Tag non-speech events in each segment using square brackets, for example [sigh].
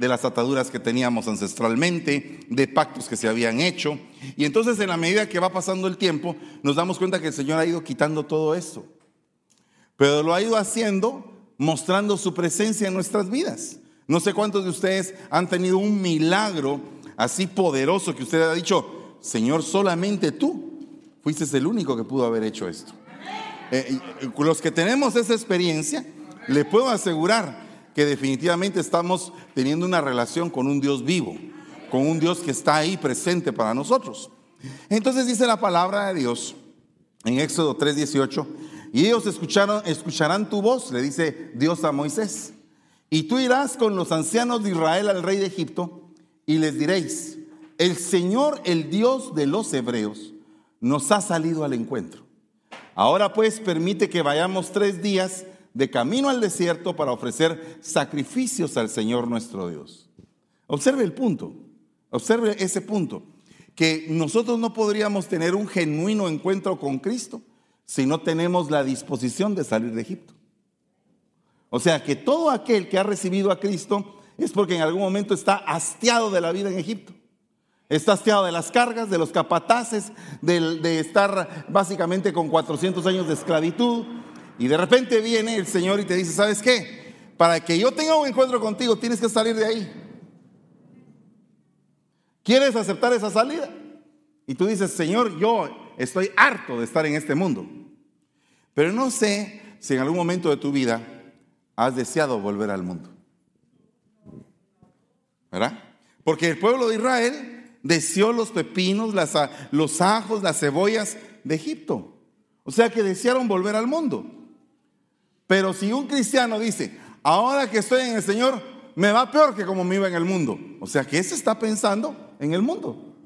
de las ataduras que teníamos ancestralmente, de pactos que se habían hecho. Y entonces en la medida que va pasando el tiempo, nos damos cuenta que el Señor ha ido quitando todo esto. Pero lo ha ido haciendo mostrando su presencia en nuestras vidas. No sé cuántos de ustedes han tenido un milagro así poderoso que usted ha dicho, Señor, solamente tú fuiste el único que pudo haber hecho esto. Eh, los que tenemos esa experiencia, le puedo asegurar que definitivamente estamos teniendo una relación con un Dios vivo, con un Dios que está ahí presente para nosotros. Entonces dice la palabra de Dios en Éxodo 3:18, y ellos escucharon, escucharán tu voz, le dice Dios a Moisés, y tú irás con los ancianos de Israel al rey de Egipto y les diréis, el Señor, el Dios de los hebreos, nos ha salido al encuentro. Ahora pues permite que vayamos tres días de camino al desierto para ofrecer sacrificios al Señor nuestro Dios. Observe el punto, observe ese punto, que nosotros no podríamos tener un genuino encuentro con Cristo si no tenemos la disposición de salir de Egipto. O sea que todo aquel que ha recibido a Cristo es porque en algún momento está hastiado de la vida en Egipto. Está hastiado de las cargas, de los capataces, de, de estar básicamente con 400 años de esclavitud, y de repente viene el Señor y te dice, ¿sabes qué? Para que yo tenga un encuentro contigo, tienes que salir de ahí. ¿Quieres aceptar esa salida? Y tú dices, Señor, yo estoy harto de estar en este mundo. Pero no sé si en algún momento de tu vida has deseado volver al mundo. ¿Verdad? Porque el pueblo de Israel deseó los pepinos, los ajos, las cebollas de Egipto. O sea que desearon volver al mundo. Pero si un cristiano dice, ahora que estoy en el Señor, me va peor que como me iba en el mundo. O sea que ese está pensando en el mundo.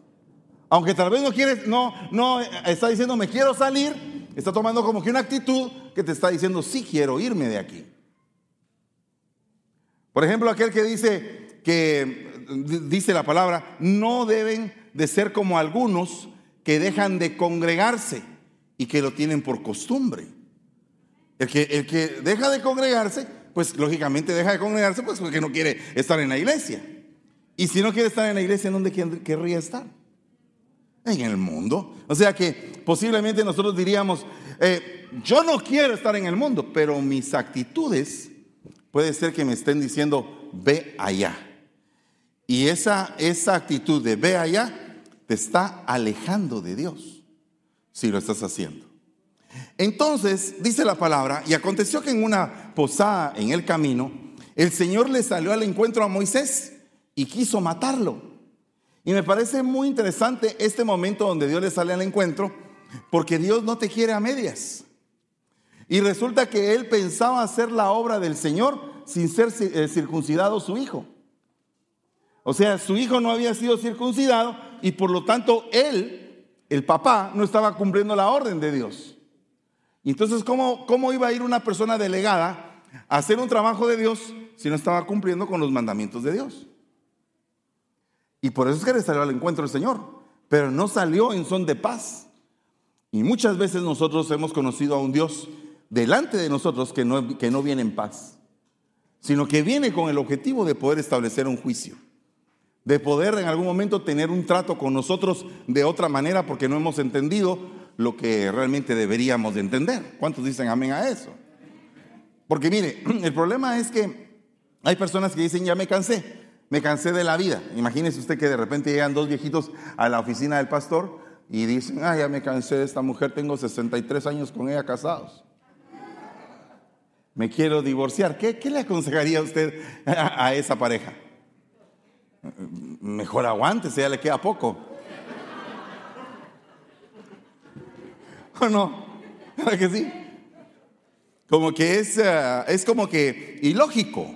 Aunque tal vez no quiere, no, no está diciendo me quiero salir, está tomando como que una actitud que te está diciendo sí quiero irme de aquí. Por ejemplo, aquel que dice que dice la palabra, no deben de ser como algunos que dejan de congregarse y que lo tienen por costumbre. El que, el que deja de congregarse, pues lógicamente deja de congregarse pues porque no quiere estar en la iglesia. Y si no quiere estar en la iglesia, ¿en dónde querría estar? En el mundo. O sea que posiblemente nosotros diríamos, eh, yo no quiero estar en el mundo, pero mis actitudes puede ser que me estén diciendo, ve allá. Y esa, esa actitud de ve allá te está alejando de Dios, si lo estás haciendo. Entonces, dice la palabra, y aconteció que en una posada en el camino, el Señor le salió al encuentro a Moisés y quiso matarlo. Y me parece muy interesante este momento donde Dios le sale al encuentro, porque Dios no te quiere a medias. Y resulta que él pensaba hacer la obra del Señor sin ser eh, circuncidado su hijo. O sea, su hijo no había sido circuncidado y por lo tanto él, el papá, no estaba cumpliendo la orden de Dios. Entonces, ¿cómo, ¿cómo iba a ir una persona delegada a hacer un trabajo de Dios si no estaba cumpliendo con los mandamientos de Dios? Y por eso es que le salió al encuentro el Señor, pero no salió en son de paz. Y muchas veces nosotros hemos conocido a un Dios delante de nosotros que no, que no viene en paz, sino que viene con el objetivo de poder establecer un juicio, de poder en algún momento tener un trato con nosotros de otra manera porque no hemos entendido lo que realmente deberíamos de entender. ¿Cuántos dicen amén a eso? Porque mire, [clears throat] el problema es que hay personas que dicen, ya me cansé, me cansé de la vida. Imagínese usted que de repente llegan dos viejitos a la oficina del pastor y dicen, ah, ya me cansé de esta mujer, tengo 63 años con ella casados. Me quiero divorciar. ¿Qué, le aconsejaría usted [laughs] a, a esa pareja? Mejor aguántese, ya le queda poco. [laughs] ¿O no? ¿Verdad que sí? Como que es, eh, es como que ilógico.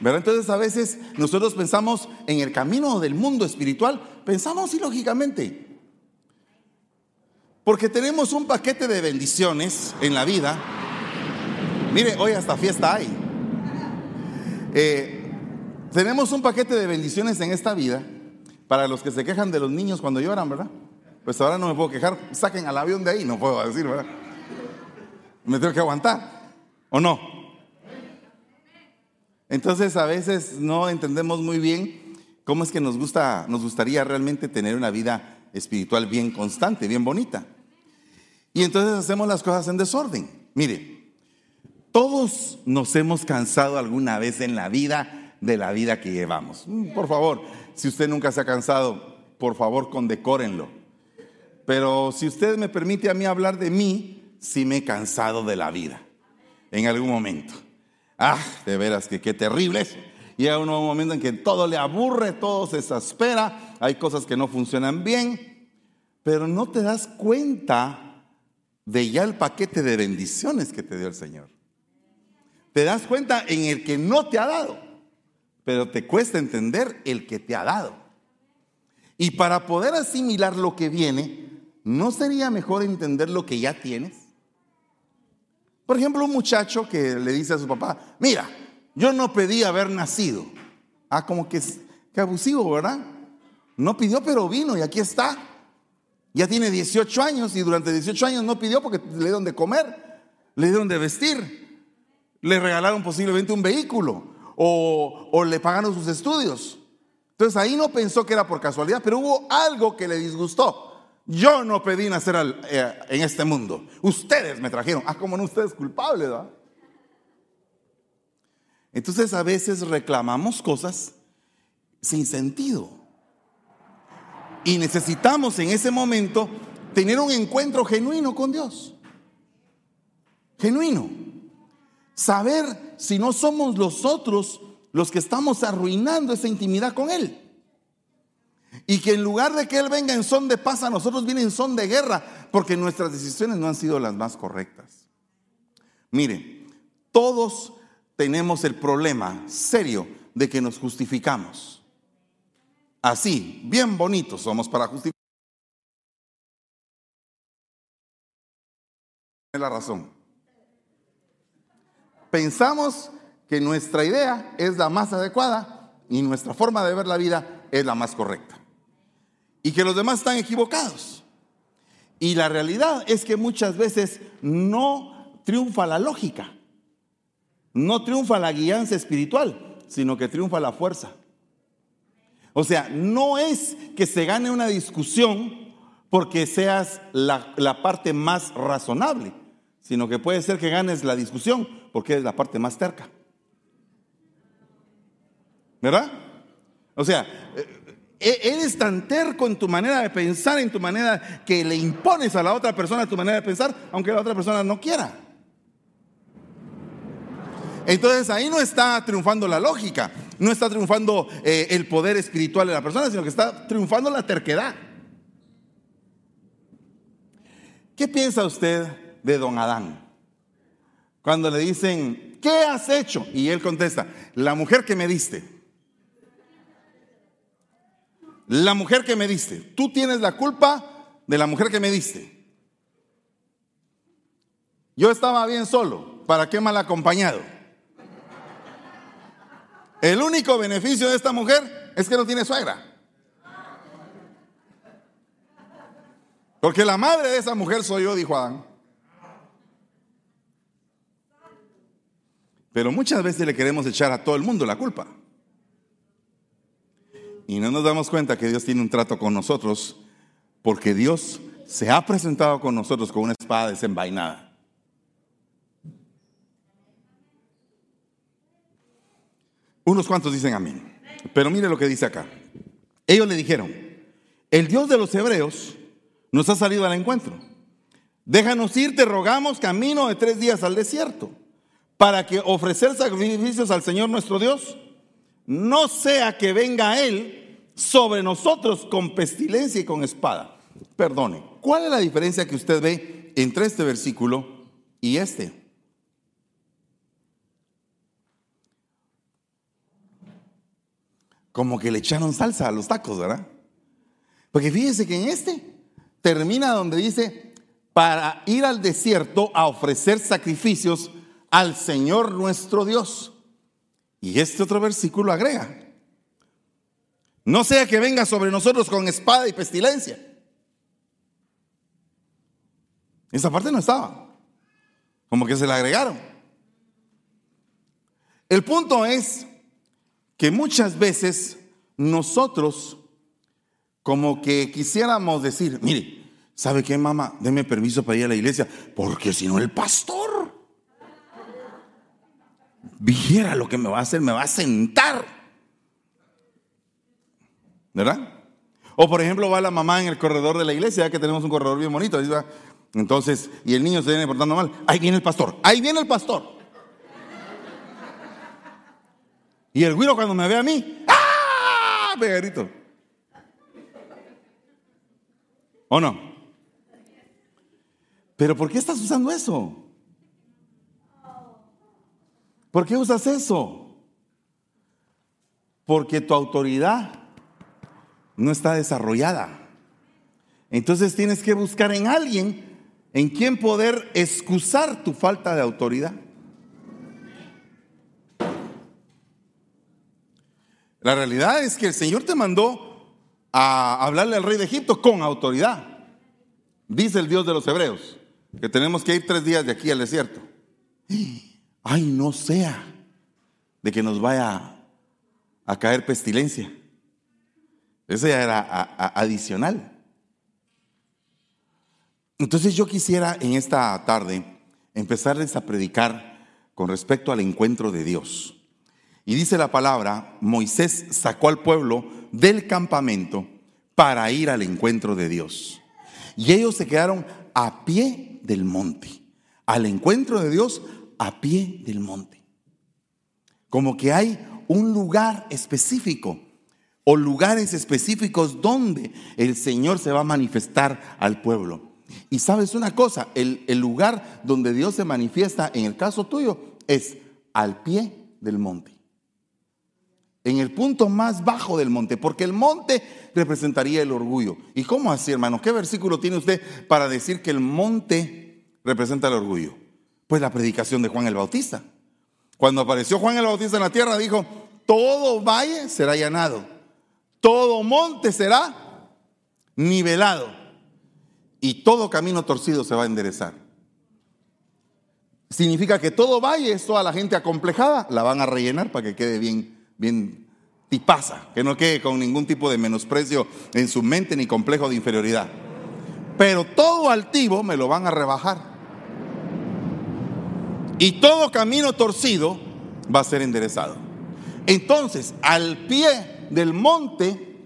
¿verdad? Entonces a veces nosotros pensamos en el camino del mundo espiritual, pensamos ilógicamente. Porque tenemos un paquete de bendiciones en la vida. Mire, hoy hasta fiesta hay. Eh, tenemos un paquete de bendiciones en esta vida para los que se quejan de los niños cuando lloran, ¿verdad? Pues ahora no me puedo quejar, saquen al avión de ahí, no puedo decir, ¿verdad? Me tengo que aguantar, ¿o no? Entonces a veces no entendemos muy bien cómo es que nos gusta, nos gustaría realmente tener una vida espiritual bien constante, bien bonita. Y entonces hacemos las cosas en desorden. Mire, todos nos hemos cansado alguna vez en la vida de la vida que llevamos. Mm, por favor, si usted nunca se ha cansado, por favor condecórenlo. Pero si usted me permite a mí hablar de mí, sí me he cansado de la vida en algún momento. Ah, de veras que qué terrible es. Llega un momento en que todo le aburre, todo se exaspera, hay cosas que no funcionan bien, pero no te das cuenta de ya el paquete de bendiciones que te dio el Señor. Te das cuenta en el que no te ha dado, pero te cuesta entender el que te ha dado. Y para poder asimilar lo que viene, ¿no sería mejor entender lo que ya tienes? Por ejemplo, un muchacho que le dice a su papá, mira, yo no pedí haber nacido. Ah, como que, que abusivo, ¿verdad? No pidió, pero vino y aquí está. Ya tiene 18 años y durante 18 años no pidió porque le dieron de comer, le dieron de vestir, le regalaron posiblemente un vehículo o, o le pagaron sus estudios. Entonces ahí no pensó que era por casualidad, pero hubo algo que le disgustó. Yo no pedí nacer eh, en este mundo. Ustedes me trajeron. Ah, como no ustedes culpables, ¿verdad? Entonces a veces reclamamos cosas sin sentido. Y necesitamos en ese momento tener un encuentro genuino con Dios. Genuino. Saber si no somos los otros los que estamos arruinando esa intimidad con Él. Y que en lugar de que Él venga en son de paz, a nosotros viene en son de guerra, porque nuestras decisiones no han sido las más correctas. Mire, todos tenemos el problema serio de que nos justificamos. Así, bien bonitos somos para justificar. la razón. Pensamos que nuestra idea es la más adecuada y nuestra forma de ver la vida es la más correcta y que los demás están equivocados. Y la realidad es que muchas veces no triunfa la lógica, no triunfa la guianza espiritual, sino que triunfa la fuerza. O sea, no es que se gane una discusión porque seas la, parte más razonable, sino que puede ser que ganes la discusión porque eres la parte más terca. ¿Verdad? O sea, e-, eres tan terco en tu manera de pensar, en tu manera que le impones a la otra persona tu manera de pensar, aunque la otra persona no quiera. Entonces ahí no está triunfando la lógica, no está triunfando eh, el poder espiritual de la persona, sino que está triunfando la terquedad. ¿Qué piensa usted de don Adán? Cuando le dicen, ¿qué has hecho? Y él contesta, la mujer que me diste. La mujer que me diste. Tú tienes la culpa de la mujer que me diste. Yo estaba bien solo. ¿Para qué mal acompañado? El único beneficio de esta mujer es que no tiene suegra. Porque la madre de esa mujer soy yo, dijo Adán. Pero muchas veces le queremos echar a todo el mundo la culpa. Y no nos damos cuenta que Dios tiene un trato con nosotros porque Dios se ha presentado con nosotros con una espada desenvainada. Unos cuantos dicen amén. Pero mire lo que dice acá. Ellos le dijeron, el Dios de los hebreos nos ha salido al encuentro. Déjanos ir, te rogamos, camino de tres días al desierto, para que ofrecer sacrificios al Señor nuestro Dios no sea que venga Él sobre nosotros con pestilencia y con espada. Perdone, ¿cuál es la diferencia que usted ve entre este versículo y este? Como que le echaron salsa a los tacos, ¿verdad? Porque fíjese que en este termina donde dice, para ir al desierto a ofrecer sacrificios al Señor nuestro Dios. Y este otro versículo agrega, no sea que venga sobre nosotros con espada y pestilencia. Esa parte no estaba, como que se la agregaron. El punto es que muchas veces nosotros como que quisiéramos decir, mire, ¿sabe qué, mamá? Deme permiso para ir a la iglesia, porque si no el pastor viera lo que me va a hacer, me va a sentar. ¿Verdad? O por ejemplo va la mamá en el corredor de la iglesia, ya que tenemos un corredor bien bonito. Entonces, y el niño se viene portando mal. Ahí viene el pastor, ahí viene el pastor. Y el güiro cuando me ve a mí, ¡ah! Pegadito. ¿O no? Pero ¿por qué estás usando eso? ¿Por qué usas eso? Porque tu autoridad no está desarrollada. Entonces tienes que buscar en alguien en quien poder excusar tu falta de autoridad. La realidad es que el Señor te mandó a hablarle al rey de Egipto con autoridad. Dice el Dios de los Hebreos que tenemos que ir tres días de aquí al desierto. Ay, no sea de que nos vaya a caer pestilencia. Eso ya era adicional. Entonces yo quisiera en esta tarde empezarles a predicar con respecto al encuentro de Dios. Y dice la palabra, Moisés sacó al pueblo del campamento para ir al encuentro de Dios. Y ellos se quedaron a pie del monte, al encuentro de Dios a pie del monte. Como que hay un lugar específico o lugares específicos donde el Señor se va a manifestar al pueblo. Y sabes una cosa, el, el, lugar donde Dios se manifiesta en el caso tuyo es al pie del monte. En el punto más bajo del monte, porque el monte representaría el orgullo. ¿Y cómo así, hermano? ¿Qué versículo tiene usted para decir que el monte representa el orgullo? Pues la predicación de Juan el Bautista. Cuando apareció Juan el Bautista en la tierra, dijo, todo valle será llanado todo monte será nivelado y todo camino torcido se va a enderezar. Significa que todo valle toda la gente acomplejada, la van a rellenar para que quede bien, bien tipaza, que no quede con ningún tipo de menosprecio en su mente ni complejo de inferioridad. Pero todo altivo me lo van a rebajar. Y todo camino torcido va a ser enderezado. Entonces, al pie del monte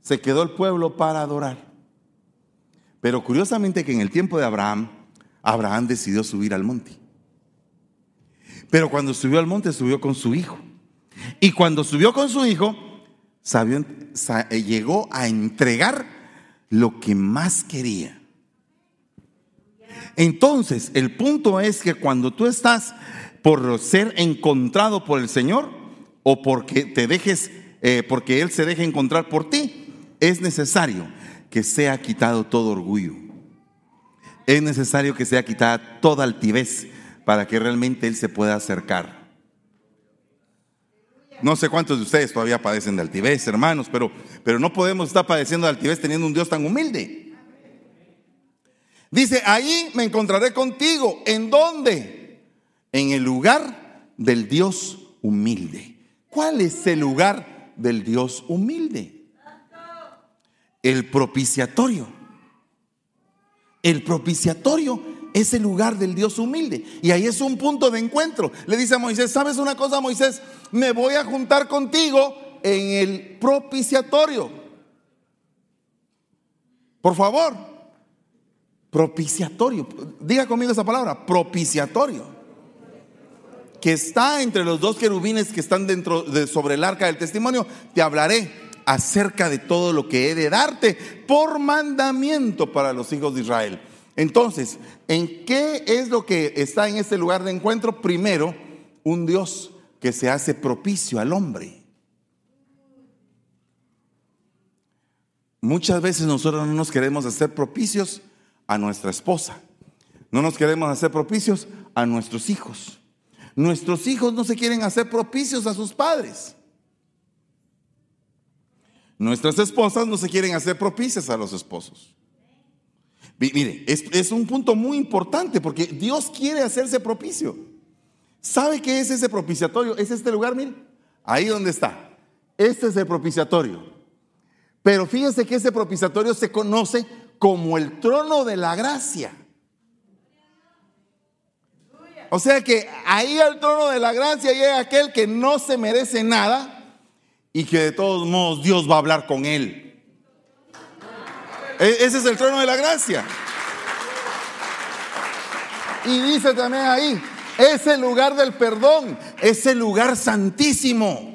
se quedó el pueblo para adorar. Pero curiosamente que en el tiempo de Abraham, Abraham decidió subir al monte. Pero cuando subió al monte, subió con su hijo. Y cuando subió con su hijo, eh, llegó a entregar lo que más quería. Entonces, el punto es que cuando tú estás por ser encontrado por el Señor o porque te dejes eh, porque Él se deja encontrar por ti, es necesario que sea quitado todo orgullo. Es necesario que sea quitada toda altivez para que realmente Él se pueda acercar. No sé cuántos de ustedes todavía padecen de altivez, hermanos, pero, pero no podemos estar padeciendo de altivez teniendo un Dios tan humilde. Dice, ahí me encontraré contigo. ¿En dónde? En el lugar del Dios humilde. ¿Cuál es el lugar del Dios humilde. El propiciatorio. El propiciatorio es el lugar del Dios humilde. Y ahí es un punto de encuentro. Le dice a Moisés, ¿sabes una cosa, Moisés? Me voy a juntar contigo en el propiciatorio. Por favor, propiciatorio. Diga conmigo esa palabra, propiciatorio que está entre los dos querubines que están dentro de sobre el arca del testimonio, te hablaré acerca de todo lo que he de darte por mandamiento para los hijos de Israel. Entonces, ¿en qué es lo que está en este lugar de encuentro? Primero, un Dios que se hace propicio al hombre. Muchas veces nosotros no nos queremos hacer propicios a nuestra esposa, no nos queremos hacer propicios a nuestros hijos. Nuestros hijos no se quieren hacer propicios a sus padres. Nuestras esposas no se quieren hacer propicias a los esposos. Mire, es, un punto muy importante porque Dios quiere hacerse propicio. ¿Sabe qué es ese propiciatorio? Es este lugar, mire. Ahí donde está. Este es el propiciatorio. Pero fíjese que ese propiciatorio se conoce como el trono de la gracia. O sea que ahí al trono de la gracia llega aquel que no se merece nada y que de todos modos Dios va a hablar con él. E-, ese es el trono de la gracia. Y dice también ahí, es el lugar del perdón, es el lugar santísimo.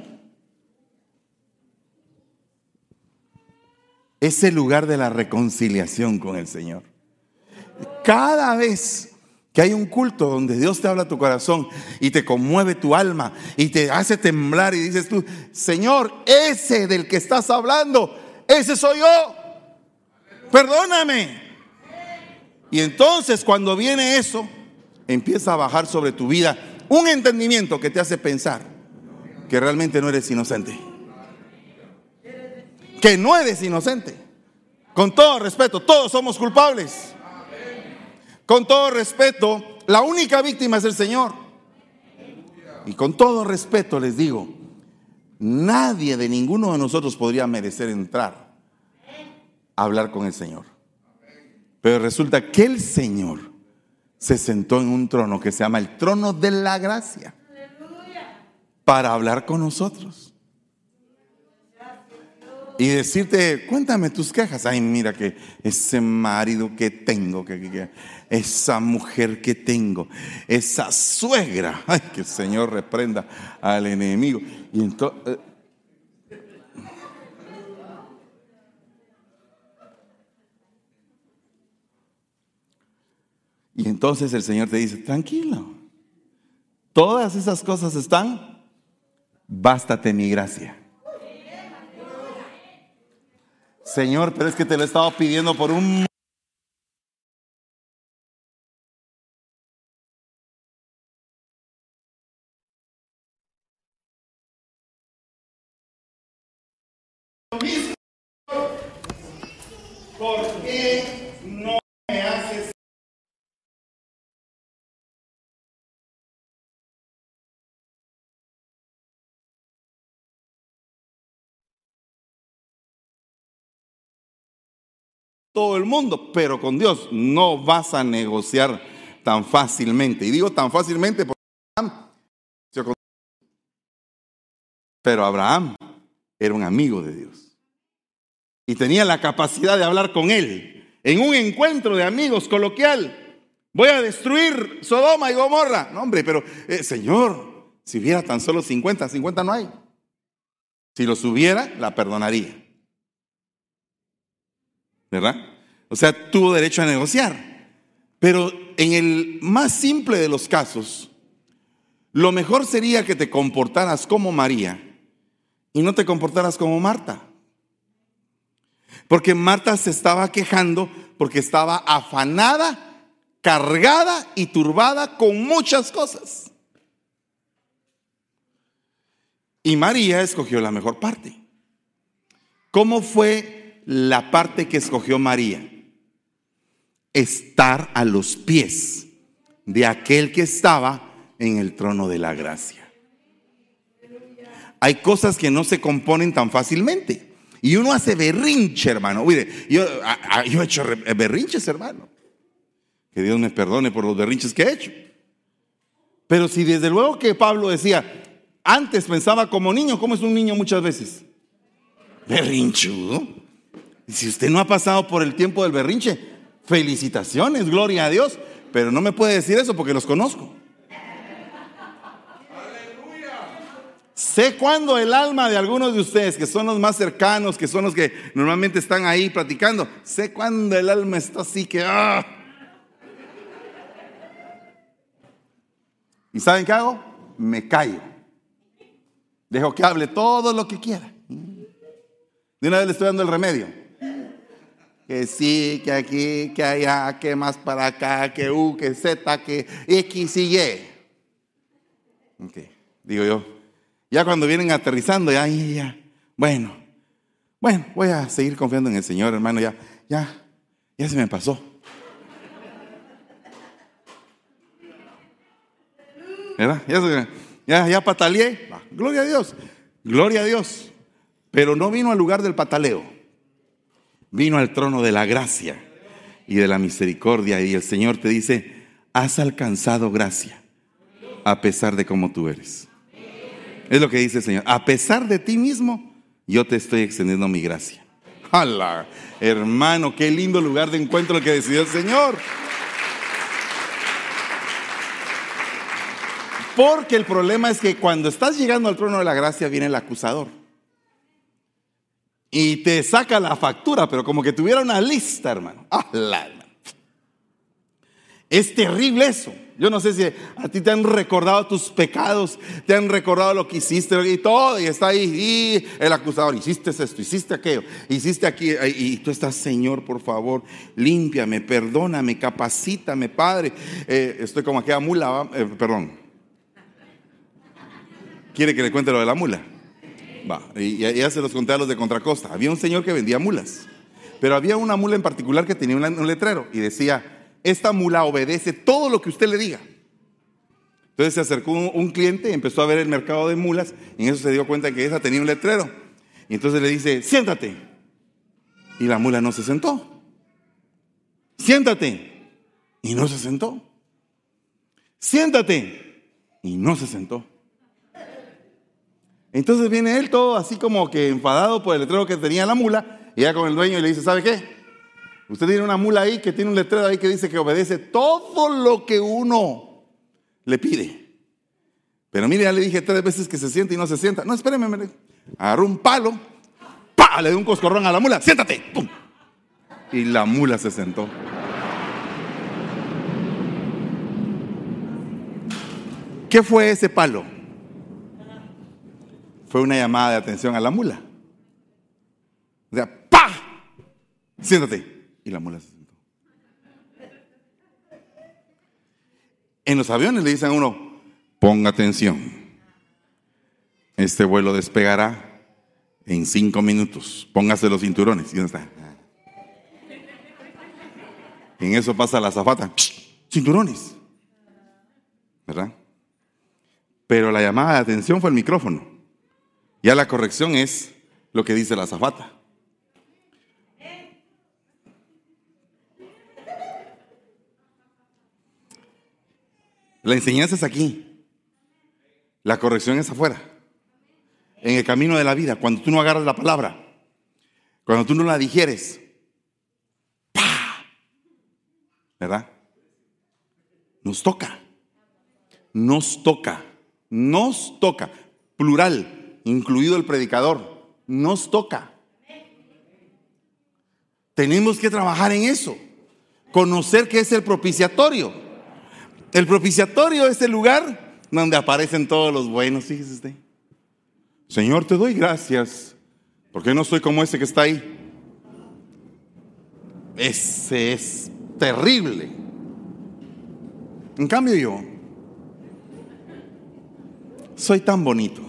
Es el lugar de la reconciliación con el Señor. Cada vez que hay un culto donde Dios te habla a tu corazón y te conmueve tu alma y te hace temblar y dices tú, Señor, ese del que estás hablando, ese soy yo. Perdóname. Y entonces cuando viene eso, empieza a bajar sobre tu vida un entendimiento que te hace pensar que realmente no eres inocente. Que no eres inocente. Con todo respeto, todos somos culpables. Con todo respeto, la única víctima es el Señor. Y con todo respeto les digo, nadie de ninguno de nosotros podría merecer entrar a hablar con el Señor. Pero resulta que el Señor se sentó en un trono que se llama el trono de la gracia para hablar con nosotros. Y decirte, cuéntame tus quejas. Ay, mira que ese marido que tengo, que, esa mujer que tengo, esa suegra. Ay, que el Señor reprenda al enemigo. Y eh, Y entonces el Señor te dice, tranquilo, todas esas cosas están, bástate mi gracia. Señor, pero es que te lo he estado pidiendo por un todo el mundo, pero con Dios no vas a negociar tan fácilmente. Y digo tan fácilmente porque Abraham, pero Abraham era un amigo de Dios y tenía la capacidad de hablar con él en un encuentro de amigos coloquial. Voy a destruir Sodoma y Gomorra. No, hombre, pero eh, Señor, si hubiera tan solo 50, 50 no hay. Si los hubiera, la perdonaría. ¿Verdad? O sea, tuvo derecho a negociar. Pero en el más simple de los casos, lo mejor sería que te comportaras como María y no te comportaras como Marta. Porque Marta se estaba quejando porque estaba afanada, cargada y turbada con muchas cosas. Y María escogió la mejor parte. ¿Cómo fue la parte que escogió María. Estar a los pies de aquel que estaba en el trono de la gracia. Hay cosas que no se componen tan fácilmente. Y uno hace berrinche, hermano. yo, yo he hecho berrinches, hermano. Que Dios me perdone por los berrinches que he hecho. Pero si desde luego que Pablo decía, antes pensaba como niño, ¿cómo es un niño muchas veces? Berrinchudo. Si usted no ha pasado por el tiempo del berrinche, felicitaciones, gloria a Dios. Pero no me puede decir eso porque los conozco. Sé cuándo el alma de algunos de ustedes, que son los más cercanos, que son los que normalmente están ahí platicando, sé cuándo el alma está así que... ¡ah! ¿Y saben qué hago? Me callo. Dejo que hable todo lo que quiera. De una vez le estoy dando el remedio que sí, que aquí, que allá, que más para acá, que U, que Z, que X y Y. Okay. Digo yo, ya cuando vienen aterrizando, ya, ya, ya, bueno, bueno, voy a seguir confiando en el Señor, hermano, ya, ya, ya se me pasó. ¿Verdad? Ya, ya, pataleé. Gloria a Dios. Gloria a Dios. Pero no vino al lugar del pataleo. Vino al trono de la gracia y de la misericordia. Y el Señor te dice, has alcanzado gracia a pesar de cómo tú eres. Es lo que dice el Señor. A pesar de ti mismo, yo te estoy extendiendo mi gracia. ¡Hala! Hermano, qué lindo lugar de encuentro el que decidió el Señor. Porque el problema es que cuando estás llegando al trono de la gracia viene el acusador. Y te saca la factura, pero como que tuviera una lista, hermano. ¡Hala! Es terrible eso. Yo no sé si a ti te han recordado tus pecados, te han recordado lo que hiciste y todo, y está ahí, el acusador, hiciste esto, hiciste aquello, hiciste aquí, y tú estás, Señor, por favor, límpiame, perdóname, capacítame, Padre. Eh, estoy como aquella mula, eh, perdón. ¿Quiere que le cuente lo de la mula? Y ya se los conté a los de Contracosta. Había un señor que vendía mulas, pero había una mula en particular que tenía un letrero y decía, esta mula obedece todo lo que usted le diga. Entonces se acercó un, cliente empezó a ver el mercado de mulas y en eso se dio cuenta que esa tenía un letrero. Y entonces le dice, siéntate. Y la mula no se sentó. Siéntate. Y no se sentó. Siéntate. Y no se sentó. Entonces viene él todo así como que enfadado por el letrero que tenía la mula y ya con el dueño y le dice, ¿sabe qué? Usted tiene una mula ahí que tiene un letrero ahí que dice que obedece todo lo que uno le pide. Pero mire, ya le dije tres veces que se siente y no se sienta. No, espéreme, me agarró un palo, ¡pa! le dio un coscorrón a la mula, siéntate, ¡pum! Y la mula se sentó. ¿Qué fue ese palo? Fue una llamada de atención a la mula. O sea, ¡pa! Siéntate. Y la mula se sentó. En los aviones le dicen a uno, ponga atención. Este vuelo despegará en cinco minutos. Póngase los cinturones. ¿Y está? En eso pasa la zafata. Cinturones. ¿Verdad? Pero la llamada de atención fue el micrófono. Ya la corrección es lo que dice la zafata. La enseñanza es aquí. La corrección es afuera. En el camino de la vida, cuando tú no agarras la palabra, cuando tú no la digieres, ¡pa! ¿verdad? Nos toca. Nos toca. Nos toca. Plural, incluido el predicador. Nos toca. Tenemos que trabajar en eso. Conocer qué es el propiciatorio. El propiciatorio es el lugar donde aparecen todos los buenos, fíjese usted. Señor, te doy gracias, porque no soy como ese que está ahí. Ese es terrible. En cambio yo, soy tan bonito.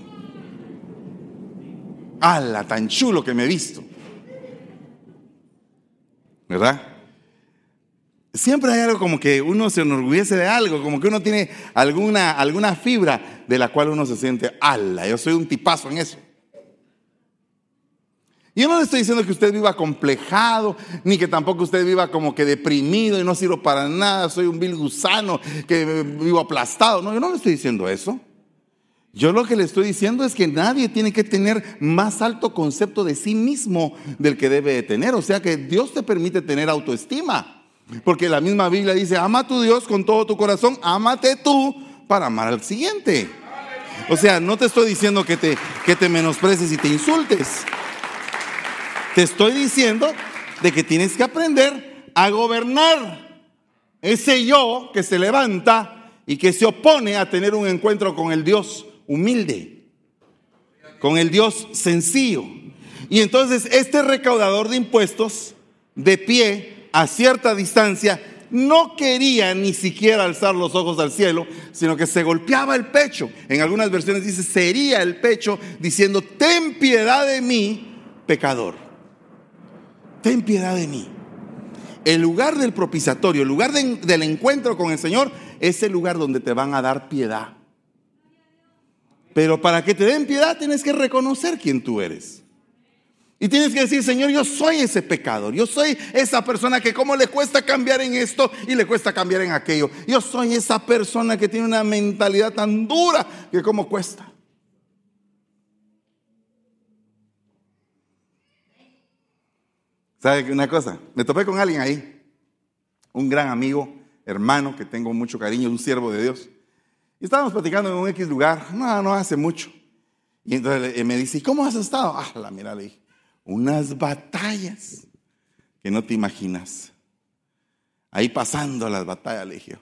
¡Hala, tan chulo que me he visto! ¿Verdad? Siempre hay algo como que uno se enorgullece de algo, como que uno tiene alguna, alguna fibra de la cual uno se siente, ala, yo soy un tipazo en eso. Yo no le estoy diciendo que usted viva complejado, ni que tampoco usted viva como que deprimido y no sirvo para nada, soy un vil gusano que vivo aplastado. No, yo no le estoy diciendo eso. Yo lo que le estoy diciendo es que nadie tiene que tener más alto concepto de sí mismo del que debe de tener. O sea que Dios te permite tener autoestima. Porque la misma Biblia dice, ama a tu Dios con todo tu corazón, ámate tú para amar al siguiente. O sea, no te estoy diciendo que te, que te menosprecies y te insultes. Te estoy diciendo de que tienes que aprender a gobernar ese yo que se levanta y que se opone a tener un encuentro con el Dios humilde, con el Dios sencillo. Y entonces este recaudador de impuestos de pie a cierta distancia, no quería ni siquiera alzar los ojos al cielo, sino que se golpeaba el pecho. En algunas versiones dice, sería el pecho diciendo, ten piedad de mí, pecador. Ten piedad de mí. El lugar del propiciatorio, el lugar del encuentro con el Señor, es el lugar donde te van a dar piedad. Pero para que te den piedad tienes que reconocer quién tú eres. Y tienes que decir, Señor, yo soy ese pecador. Yo soy esa persona que como le cuesta cambiar en esto y le cuesta cambiar en aquello. Yo soy esa persona que tiene una mentalidad tan dura que como cuesta. ¿Sabe una cosa? Me topé con alguien ahí, un gran amigo, hermano que tengo mucho cariño, un siervo de Dios. Y estábamos platicando en un X lugar, no, no hace mucho. Y entonces me dice, ¿y cómo has estado? Ah, la mira, le dije, unas batallas que no te imaginas. Ahí pasando las batallas, le dije.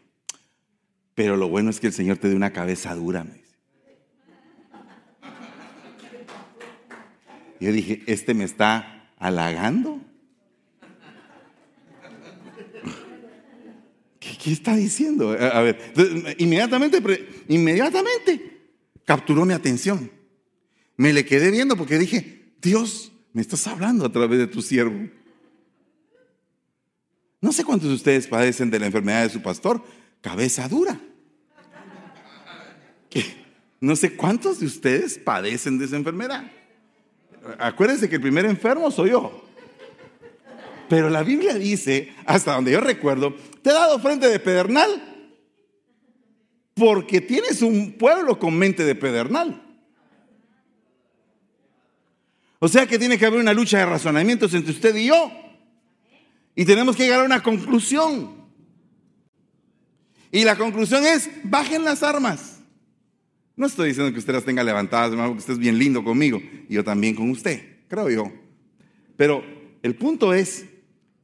Pero lo bueno es que el Señor te dé una cabeza dura, me dice. Yo dije, este me está halagando. ¿Qué, está diciendo? A ver, inmediatamente, inmediatamente capturó mi atención. Me le quedé viendo porque dije, Dios, me estás hablando a través de tu siervo. No sé cuántos de ustedes padecen de la enfermedad de su pastor, cabeza dura. No sé cuántos de ustedes padecen de esa enfermedad. Acuérdense que el primer enfermo soy yo. Pero la Biblia dice, hasta donde yo recuerdo, te he dado frente de pedernal porque tienes un pueblo con mente de pedernal. O sea que tiene que haber una lucha de razonamientos entre usted y yo. Y tenemos que llegar a una conclusión. Y la conclusión es, bajen las armas. No estoy diciendo que usted las tenga levantadas, hermano, que usted es bien lindo conmigo. Y yo también con usted, creo yo. Pero el punto es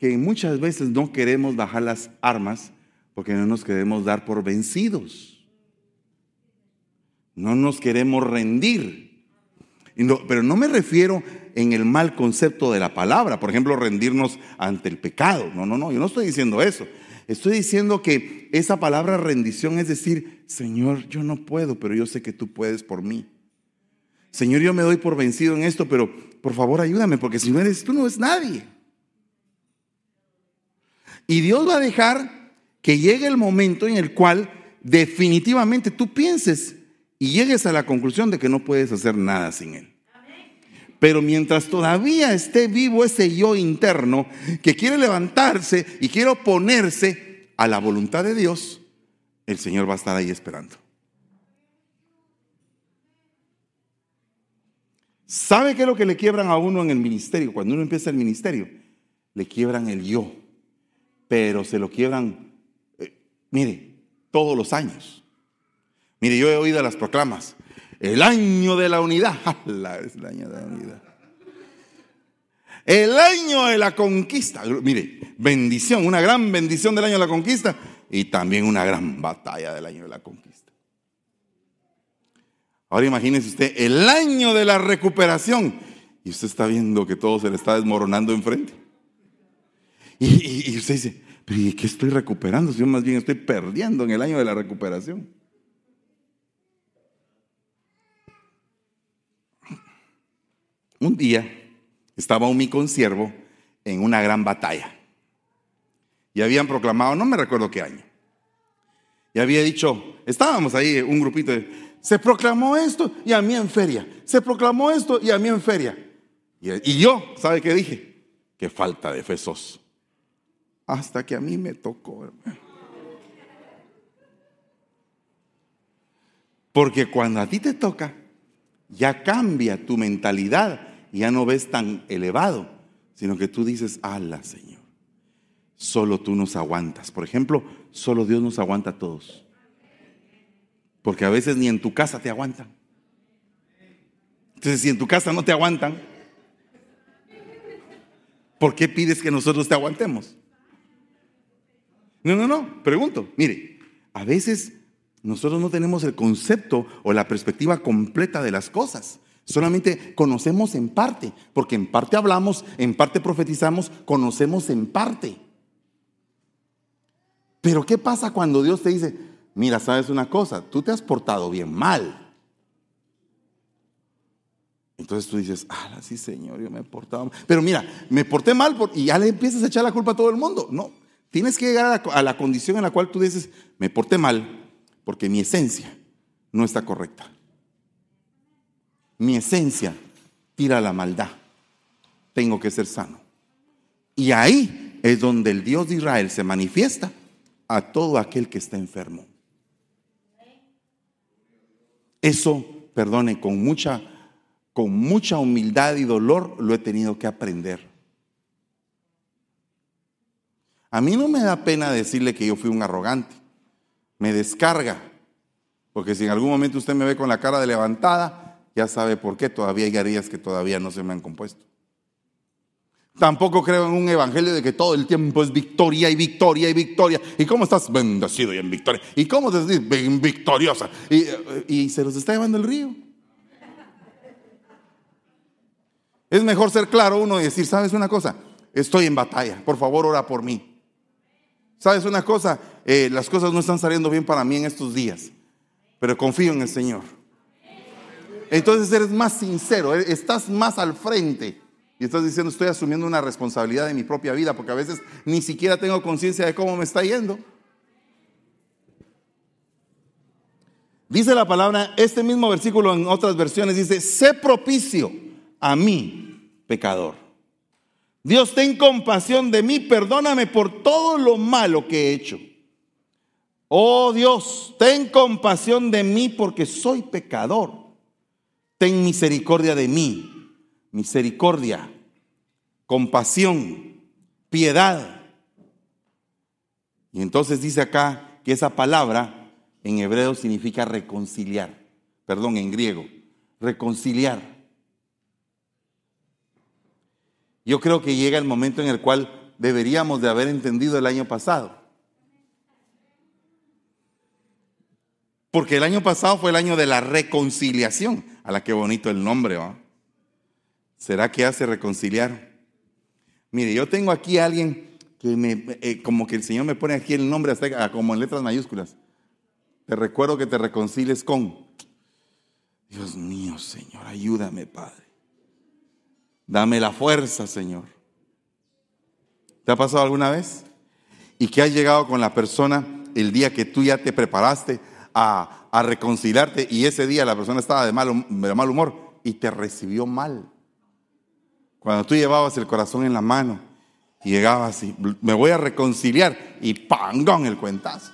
que muchas veces no queremos bajar las armas porque no nos queremos dar por vencidos. No nos queremos rendir. pero no me refiero en el mal concepto de la palabra, por ejemplo, rendirnos ante el pecado. No, no, no, yo no estoy diciendo eso. Estoy diciendo que esa palabra rendición es decir, Señor, yo no puedo, pero yo sé que tú puedes por mí. Señor, yo me doy por vencido en esto, pero por favor ayúdame, porque si no eres tú, no es nadie. Y Dios va a dejar que llegue el momento en el cual definitivamente tú pienses y llegues a la conclusión de que no puedes hacer nada sin Él. Pero mientras todavía esté vivo ese yo interno que quiere levantarse y quiere oponerse a la voluntad de Dios, el Señor va a estar ahí esperando. ¿Sabe qué es lo que le quiebran a uno en el ministerio? Cuando uno empieza el ministerio, le quiebran el yo pero se lo quiebran, eh, mire, todos los años. Mire, yo he oído las proclamas, el año de la unidad, [laughs] es el año de la unidad. El año de la conquista, mire, bendición, una gran bendición del año de la conquista y también una gran batalla del año de la conquista. Ahora imagínese usted el año de la recuperación y usted está viendo que todo se le está desmoronando enfrente. Y, usted dice, pero ¿y qué estoy recuperando? Yo más bien estoy perdiendo en el año de la recuperación. Un día estaba un mi consiervo en una gran batalla. Y habían proclamado, no me recuerdo qué año. Y había dicho, estábamos ahí, un grupito, se proclamó esto y a mí en feria. Se proclamó esto y a mí en feria. Y, y yo, ¿sabe qué dije? Qué falta de fe sos hasta que a mí me tocó. Porque cuando a ti te toca, ya cambia tu mentalidad ya no ves tan elevado, sino que tú dices, ala Señor, solo tú nos aguantas. Por ejemplo, solo Dios nos aguanta a todos. Porque a veces ni en tu casa te aguantan. Entonces, si en tu casa no te aguantan, ¿por qué pides que nosotros te aguantemos? No, no, no, pregunto. Mire, a veces nosotros no tenemos el concepto o la perspectiva completa de las cosas. Solamente conocemos en parte, porque en parte hablamos, en parte profetizamos, conocemos en parte. Pero ¿qué pasa cuando Dios te dice, mira, sabes una cosa, tú te has portado bien mal? Entonces tú dices, ah, sí, Señor, yo me he portado mal. Pero mira, me porté mal y ya le empiezas a echar la culpa a todo el mundo. No, Tienes que llegar a la, condición en la cual tú dices, me porté mal porque mi esencia no está correcta. mi esencia tira la maldad. Tengo que ser sano. Y ahí es donde el Dios de Israel se manifiesta a todo aquel que está enfermo. Eso, perdone, con mucha, con mucha humildad y dolor lo he tenido que aprender. A mí no me da pena decirle que yo fui un arrogante. Me descarga. Porque si en algún momento usted me ve con la cara de levantada, ya sabe por qué. Todavía hay heridas que todavía no se me han compuesto. Tampoco creo en un evangelio de que todo el tiempo es victoria y victoria y victoria. ¿Y cómo estás bendecido y en victoria? ¿Y cómo te victoriosa? Y, y se los está llevando el río. Es mejor ser claro uno y decir, ¿sabes una cosa? Estoy en batalla, por favor ora por mí. ¿Sabes una cosa? Eh, las cosas no están saliendo bien para mí en estos días, pero confío en el Señor. Entonces eres más sincero, eh, estás más al frente y estás diciendo, estoy asumiendo una responsabilidad de mi propia vida, porque a veces ni siquiera tengo conciencia de cómo me está yendo. Dice la palabra, este mismo versículo en otras versiones dice, sé propicio a mí, pecador. Dios, ten compasión de mí, perdóname por todo lo malo que he hecho. Oh Dios, ten compasión de mí porque soy pecador. Ten misericordia de mí, misericordia, compasión, piedad. Y entonces dice acá que esa palabra en hebreo significa reconciliar, perdón, en griego, reconciliar. Yo creo que llega el momento en el cual deberíamos de haber entendido el año pasado. Porque el año pasado fue el año de la reconciliación. A la que bonito el nombre, ¿va? ¿Será que hace reconciliar? Mire, yo tengo aquí a alguien que me, eh, como que el Señor me pone aquí el nombre hasta como en letras mayúsculas. Te recuerdo que te reconcilies con. Dios mío, Señor, ayúdame, Padre. Dame la fuerza, Señor. ¿Te ha pasado alguna vez? Y que has llegado con la persona el día que tú ya te preparaste a, a reconciliarte y ese día la persona estaba de mal, de mal humor y te recibió mal. Cuando tú llevabas el corazón en la mano y llegabas y me voy a reconciliar y ¡pangón! el cuentazo.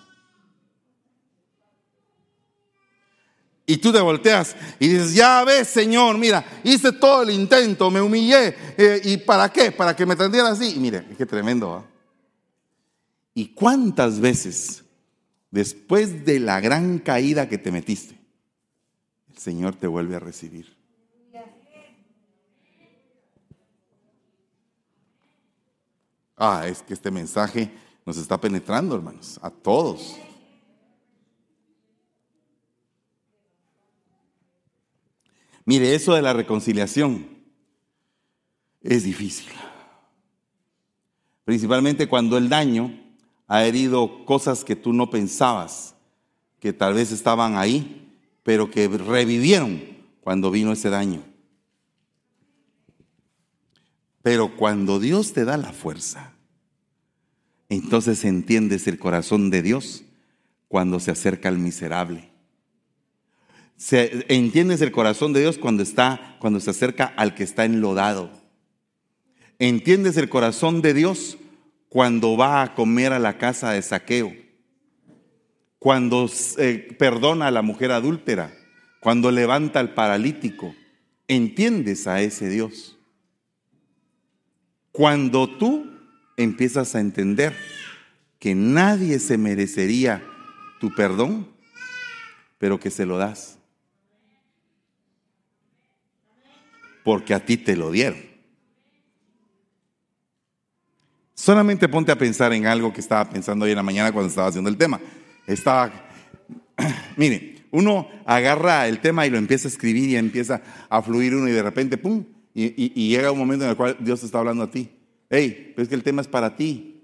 Y tú te volteas y dices, ya ves, Señor, mira, hice todo el intento, me humillé. Eh, ¿Y para qué? Para que me atendiera así. Y mire, qué tremendo. ¿Y cuántas veces, después de la gran caída que te metiste, el Señor te vuelve a recibir? Ah, es que este mensaje nos está penetrando, hermanos, a todos. Mire, eso de la reconciliación es difícil. Principalmente cuando el daño ha herido cosas que tú no pensabas, que tal vez estaban ahí, pero que revivieron cuando vino ese daño. Pero cuando Dios te da la fuerza, entonces entiendes el corazón de Dios cuando se acerca al miserable. Se, entiendes el corazón de Dios cuando está, cuando se acerca al que está enlodado. Entiendes el corazón de Dios cuando va a comer a la casa de saqueo. Cuando eh, perdona a la mujer adúltera. Cuando levanta al paralítico. Entiendes a ese Dios. Cuando tú empiezas a entender que nadie se merecería tu perdón, pero que se lo das. Porque a ti te lo dieron. Solamente ponte a pensar en algo que estaba pensando hoy en la mañana cuando estaba haciendo el tema. Estaba, [clears throat] mire, uno agarra el tema y lo empieza a escribir y empieza a fluir uno y de repente, ¡pum! Y, llega un momento en el cual Dios está hablando a ti. Hey, pues que el tema es para ti.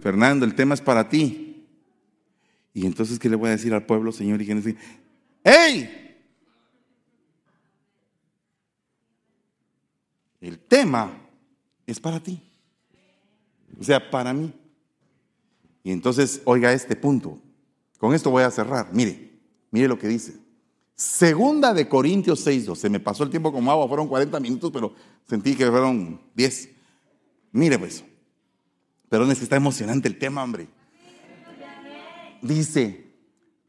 Fernando, el tema es para ti. Y entonces, ¿qué le voy a decir al pueblo, Señor? Y ¡Hey! El tema es para ti. O sea, para mí. Y entonces, oiga este punto. Con esto voy a cerrar. Mire, mire lo que dice. Segunda de Corintios 6.2. Se me pasó el tiempo como agua, fueron 40 minutos, pero sentí que fueron 10. Mire pues. Pero es que está emocionante el tema, hombre. Dice,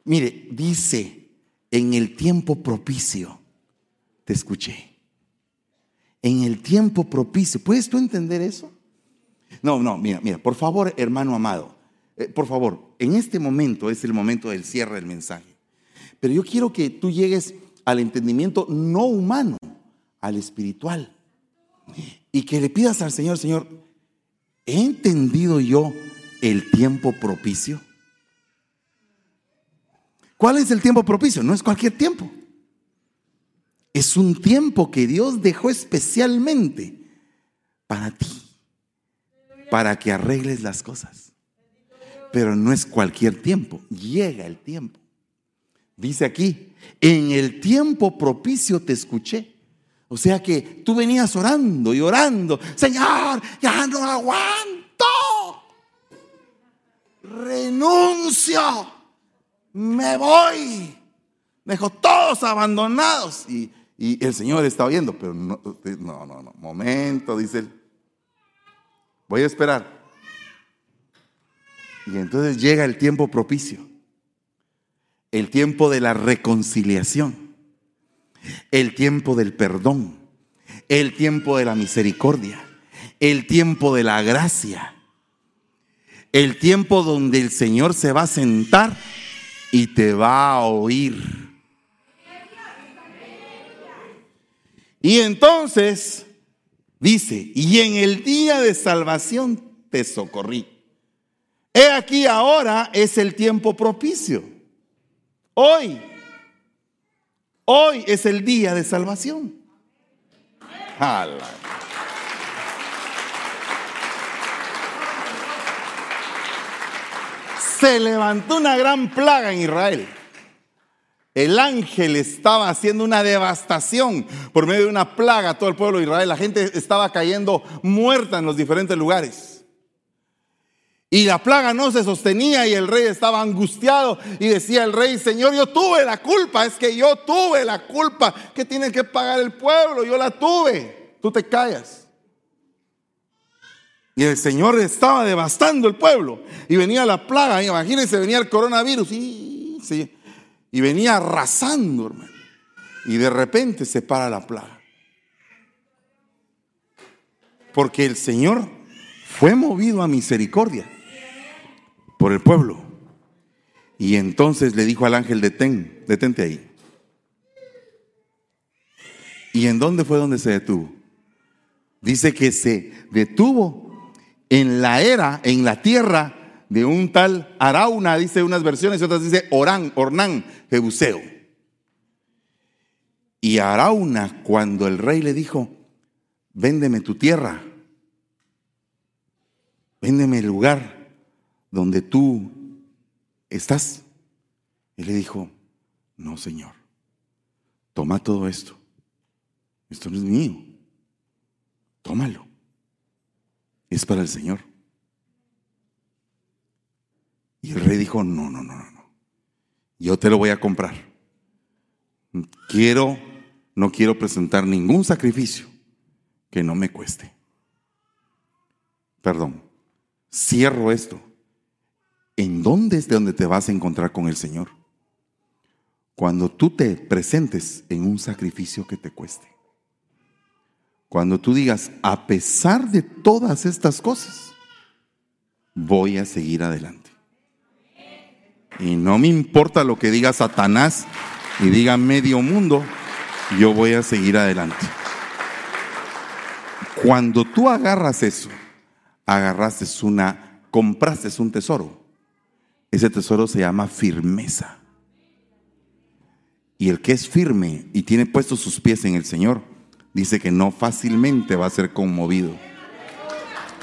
mire, dice, en el tiempo propicio te escuché. En el tiempo propicio. ¿Puedes tú entender eso? No, no, mira, mira, por favor, hermano amado, eh, por favor, en este momento es el momento del cierre del mensaje. Pero yo quiero que tú llegues al entendimiento no humano, al espiritual. Y que le pidas al Señor, Señor, ¿he entendido yo el tiempo propicio? ¿Cuál es el tiempo propicio? No es cualquier tiempo. Es un tiempo que Dios dejó especialmente para ti, para que arregles las cosas. Pero no es cualquier tiempo, llega el tiempo. Dice aquí, en el tiempo propicio te escuché. O sea que tú venías orando y orando, Señor, ya no aguanto. Renuncio. Me voy. Dejo todos abandonados. Y, el Señor está oyendo, pero no, no, no, no. Momento, dice él. Voy a esperar. Y entonces llega el tiempo propicio el tiempo de la reconciliación, el tiempo del perdón, el tiempo de la misericordia, el tiempo de la gracia, el tiempo donde el Señor se va a sentar y te va a oír. Y entonces dice, y en el día de salvación te socorrí. He aquí ahora es el tiempo propicio. Hoy, hoy es el día de salvación. Se levantó una gran plaga en Israel. El ángel estaba haciendo una devastación por medio de una plaga a todo el pueblo de Israel. La gente estaba cayendo muerta en los diferentes lugares. Y la plaga no se sostenía y el rey estaba angustiado y decía el rey, Señor, yo tuve la culpa, es que yo tuve la culpa. Que tiene que pagar el pueblo, yo la tuve, tú te callas. Y el Señor estaba devastando el pueblo. Y venía la plaga, imagínense, venía el coronavirus. Y, y venía arrasando, hermano. Y de repente se para la plaga. Porque el Señor fue movido a misericordia por el pueblo. Y entonces le dijo al ángel, detén, detente ahí. ¿Y en dónde fue donde se detuvo? Dice que se detuvo en la era, en la tierra de un tal Arauna, dice unas versiones, y otras dice Orán, Ornán, Jebuseo. Y Arauna, cuando el rey le dijo, véndeme tu tierra, véndeme el lugar, donde tú estás. Él le dijo, no, Señor, toma todo esto. Esto no es mío. Tómalo. Es para el Señor. Y el rey dijo, no, no, no, no. Yo te lo voy a comprar. Quiero, no quiero presentar ningún sacrificio que no me cueste. Perdón. Cierro esto ¿en dónde es de donde te vas a encontrar con el Señor? Cuando tú te presentes en un sacrificio que te cueste. Cuando tú digas, a pesar de todas estas cosas, voy a seguir adelante. Y no me importa lo que diga Satanás y diga medio mundo, yo voy a seguir adelante. Cuando tú agarras eso, agarraste una, compraste un tesoro ese tesoro se llama firmeza. Y el que es firme y tiene puestos sus pies en el Señor, dice que no fácilmente va a ser conmovido.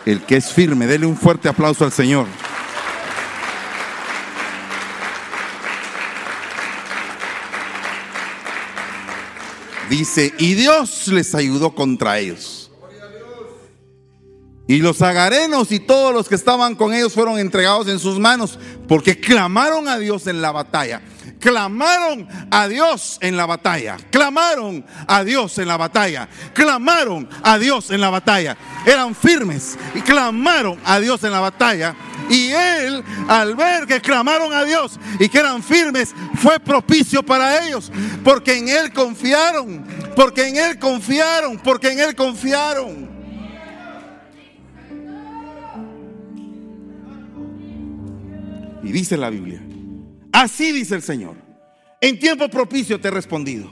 El que es firme, dele un fuerte aplauso al Señor. Dice, y Dios les ayudó contra ellos. Y los agarenos y todos los que estaban con ellos fueron entregados en sus manos porque clamaron a Dios en la batalla. clamaron a Dios en la batalla, clamaron a Dios en la batalla, clamaron a Dios en la batalla. Eran firmes y clamaron a Dios en la batalla. Y él, al ver que clamaron a Dios y que eran firmes, fue propicio para ellos, porque en él confiaron, porque en él confiaron, porque en él confiaron. Y dice la Biblia, así dice el Señor, en tiempo propicio te he respondido,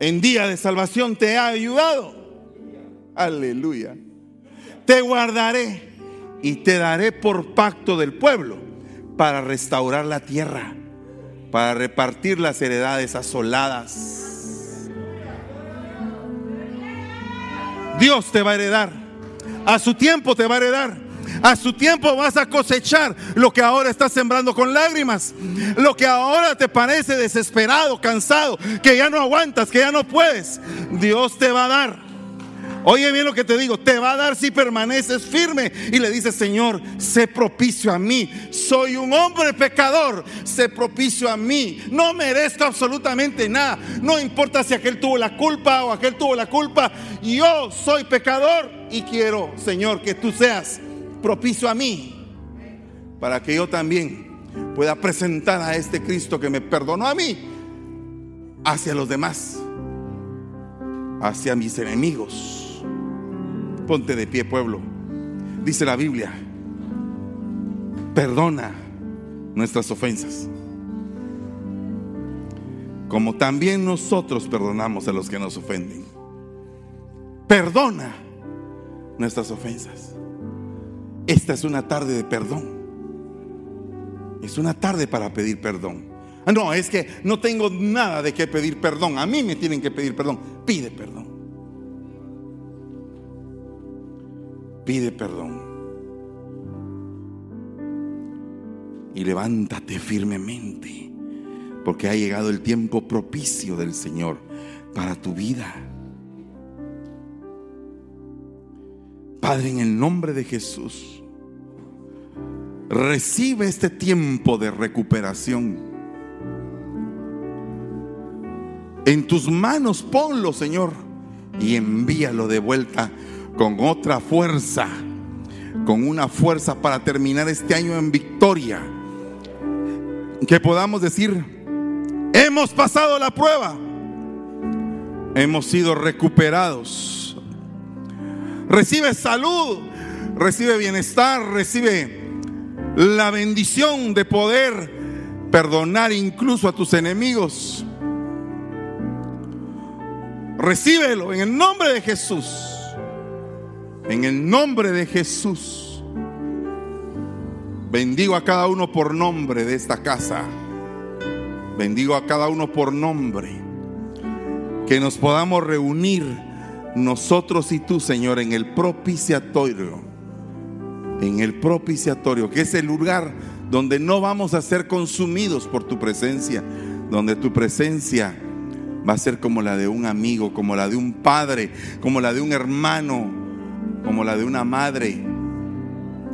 en día de salvación te he ayudado. Aleluya. Te guardaré y te daré por pacto del pueblo para restaurar la tierra, para repartir las heredades asoladas. Dios te va a heredar, a su tiempo te va a heredar. A su tiempo vas a cosechar lo que ahora estás sembrando con lágrimas. Lo que ahora te parece desesperado, cansado, que ya no aguantas, que ya no puedes. Dios te va a dar. Oye bien lo que te digo, te va a dar si permaneces firme y le dices, Señor, sé propicio a mí. Soy un hombre pecador, sé propicio a mí. No merezco absolutamente nada. No importa si aquel tuvo la culpa o aquel tuvo la culpa. Yo soy pecador y quiero, Señor, que tú seas propicio a mí, para que yo también pueda presentar a este Cristo que me perdonó a mí hacia los demás, hacia mis enemigos. Ponte de pie, pueblo. Dice la Biblia, perdona nuestras ofensas, como también nosotros perdonamos a los que nos ofenden. Perdona nuestras ofensas. Esta es una tarde de perdón. Es una tarde para pedir perdón. Ah, no, es que no tengo nada de qué pedir perdón. A mí me tienen que pedir perdón. Pide perdón. Pide perdón. Y levántate firmemente, porque ha llegado el tiempo propicio del Señor para tu vida. Padre, en el nombre de Jesús, recibe este tiempo de recuperación. En tus manos ponlo, Señor, y envíalo de vuelta con otra fuerza, con una fuerza para terminar este año en victoria. Que podamos decir, hemos pasado la prueba, hemos sido recuperados. Recibe salud, recibe bienestar, recibe la bendición de poder perdonar incluso a tus enemigos. Recíbelo en el nombre de Jesús. En el nombre de Jesús. Bendigo a cada uno por nombre de esta casa. Bendigo a cada uno por nombre. Que nos podamos reunir nosotros y tú, Señor, en el propiciatorio. En el propiciatorio, que es el lugar donde no vamos a ser consumidos por tu presencia, donde tu presencia va a ser como la de un amigo, como la de un padre, como la de un hermano, como la de una madre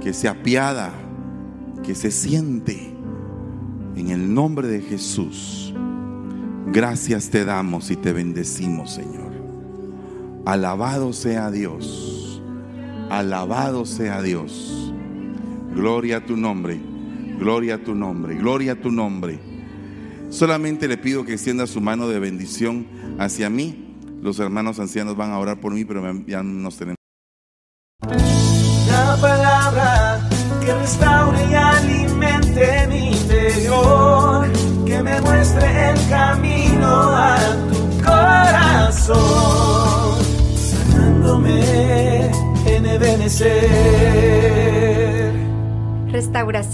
que se apiada, que se siente. En el nombre de Jesús, gracias te damos y te bendecimos, Señor. Alabado sea Dios. Alabado sea Dios. Gloria a tu nombre. Gloria a tu nombre. Gloria a tu nombre. Solamente le pido que extienda su mano de bendición hacia mí. Los hermanos ancianos van a orar por mí, pero ya nos tenemos. Restaure y alimente mi interior, que me muestre el camino a tu corazón, sanándome en Ebenecer. Restauración.